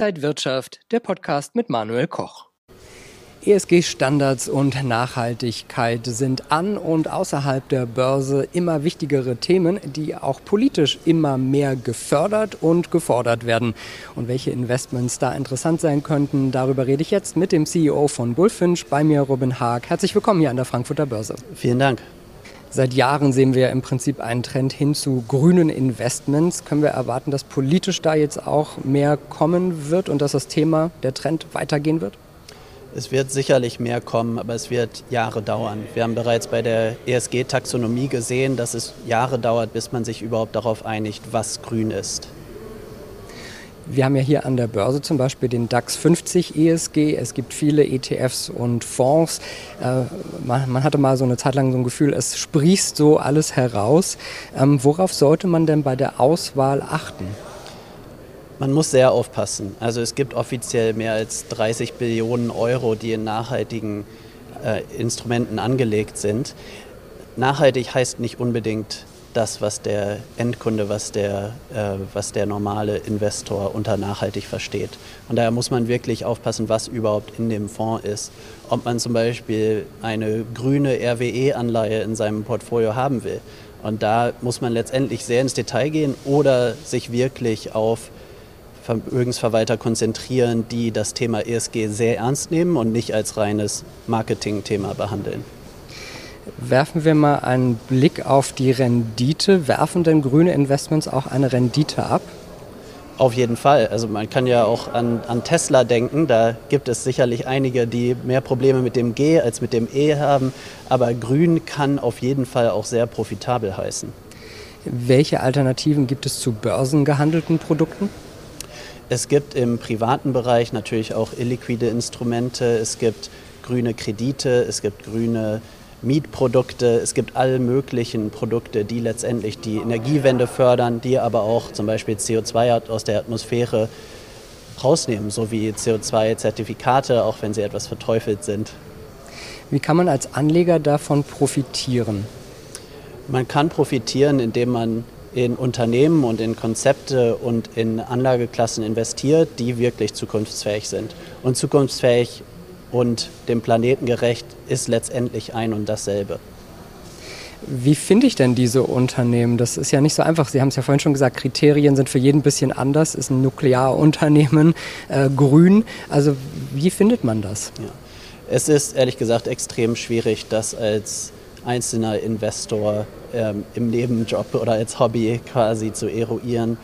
Inside Wirtschaft, der Podcast mit Manuel Koch. ESG-Standards und Nachhaltigkeit sind an und außerhalb der Börse immer wichtigere Themen, die auch politisch immer mehr gefördert und gefordert werden. Und welche Investments da interessant sein könnten, darüber rede ich jetzt mit dem CEO von Bullfinch, bei mir Robin Haag. Herzlich willkommen hier an der Frankfurter Börse. Vielen Dank. Seit Jahren sehen wir im Prinzip einen Trend hin zu grünen Investments. Können wir erwarten, dass politisch da jetzt auch mehr kommen wird und dass das Thema, der Trend weitergehen wird? Es wird sicherlich mehr kommen, aber es wird Jahre dauern. Wir haben bereits bei der ESG-Taxonomie gesehen, dass es Jahre dauert, bis man sich überhaupt darauf einigt, was grün ist. Wir haben ja hier an der Börse zum Beispiel den DAX 50 ESG. Es gibt viele ETFs und Fonds. Äh, man, hatte mal so eine Zeit lang so ein Gefühl, es sprießt so alles heraus. Ähm, worauf sollte man denn bei der Auswahl achten? Man muss sehr aufpassen. Also es gibt offiziell mehr als 30 Billionen Euro, die in nachhaltigen äh, Instrumenten angelegt sind. Nachhaltig heißt nicht unbedingt das, was der Endkunde, was der, äh, was der normale Investor unter nachhaltig versteht. Und daher muss man wirklich aufpassen, was überhaupt in dem Fonds ist. Ob man zum Beispiel eine grüne RWE-Anleihe in seinem Portfolio haben will. Und da muss man letztendlich sehr ins Detail gehen oder sich wirklich auf Vermögensverwalter konzentrieren, die das Thema ESG sehr ernst nehmen und nicht als reines Marketingthema behandeln. Werfen wir mal einen Blick auf die Rendite. Werfen denn grüne Investments auch eine Rendite ab? Auf jeden Fall. Also man kann ja auch an, an, Tesla denken. Da gibt es sicherlich einige, die mehr Probleme mit dem G als mit dem E haben. Aber grün kann auf jeden Fall auch sehr profitabel heißen. Welche Alternativen gibt es zu börsengehandelten Produkten? Es gibt im privaten Bereich natürlich auch illiquide Instrumente. Es gibt grüne Kredite, es gibt grüne Mietprodukte, es gibt alle möglichen Produkte, die letztendlich die Energiewende fördern, die aber auch zum Beispiel CO2 aus der Atmosphäre rausnehmen, so wie CO2-Zertifikate, auch wenn sie etwas verteufelt sind. Wie kann man als Anleger davon profitieren? Man kann profitieren, indem man in Unternehmen und in Konzepte und in Anlageklassen investiert, die wirklich zukunftsfähig sind. Und zukunftsfähig und dem Planeten gerecht ist letztendlich ein und dasselbe. Wie finde ich denn diese Unternehmen? Das ist ja nicht so einfach. Sie haben es ja vorhin schon gesagt, Kriterien sind für jeden ein bisschen anders. Ist ein Nuklearunternehmen äh, grün? Also wie findet man das? Ja. Es ist ehrlich gesagt extrem schwierig, das als einzelner Investor ähm, im Nebenjob oder als Hobby quasi zu eruieren.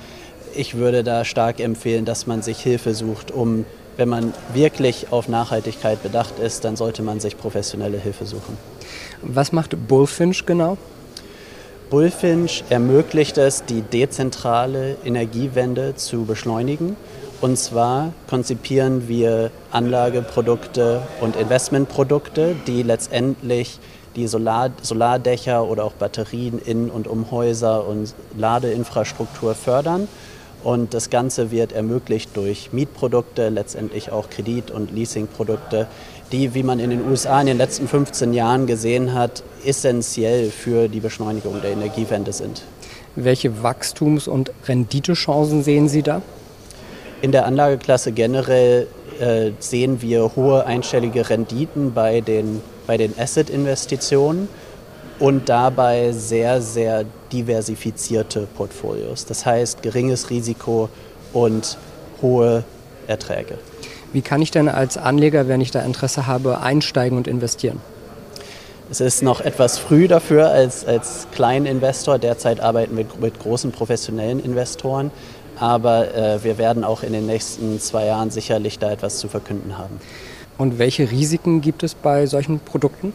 Ich würde da stark empfehlen, dass man sich Hilfe sucht, um wenn man wirklich auf Nachhaltigkeit bedacht ist, dann sollte man sich professionelle Hilfe suchen. Was macht Bullfinch genau? Bullfinch ermöglicht es, die dezentrale Energiewende zu beschleunigen. Und zwar konzipieren wir Anlageprodukte und Investmentprodukte, die letztendlich die Solar Solardächer oder auch Batterien in und um Häuser und Ladeinfrastruktur fördern und das Ganze wird ermöglicht durch Mietprodukte, letztendlich auch Kredit- und Leasingprodukte, die, wie man in den USA in den letzten 15 Jahren gesehen hat, essentiell für die Beschleunigung der Energiewende sind. Welche Wachstums- und Renditechancen sehen Sie da? In der Anlageklasse generell äh, sehen wir hohe einstellige Renditen bei den, bei den Asset-Investitionen und dabei sehr, sehr diversifizierte Portfolios. Das heißt geringes Risiko und hohe Erträge. Wie kann ich denn als Anleger, wenn ich da Interesse habe, einsteigen und investieren? Es ist noch etwas früh dafür als, als Kleininvestor. Derzeit arbeiten wir mit großen professionellen Investoren. Aber äh, wir werden auch in den nächsten zwei Jahren sicherlich da etwas zu verkünden haben. Und welche Risiken gibt es bei solchen Produkten?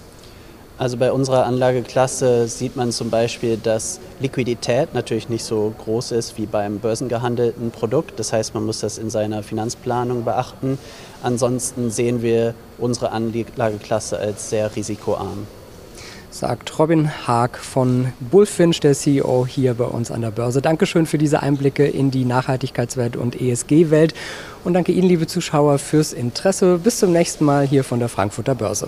Also bei unserer Anlageklasse sieht man zum Beispiel, dass Liquidität natürlich nicht so groß ist wie beim börsengehandelten Produkt. Das heißt, man muss das in seiner Finanzplanung beachten. Ansonsten sehen wir unsere Anlageklasse als sehr risikoarm. Sagt Robin Haag von Bullfinch, der CEO hier bei uns an der Börse. Dankeschön für diese Einblicke in die Nachhaltigkeitswelt und ESG-Welt. Und danke Ihnen, liebe Zuschauer, fürs Interesse. Bis zum nächsten Mal hier von der Frankfurter Börse.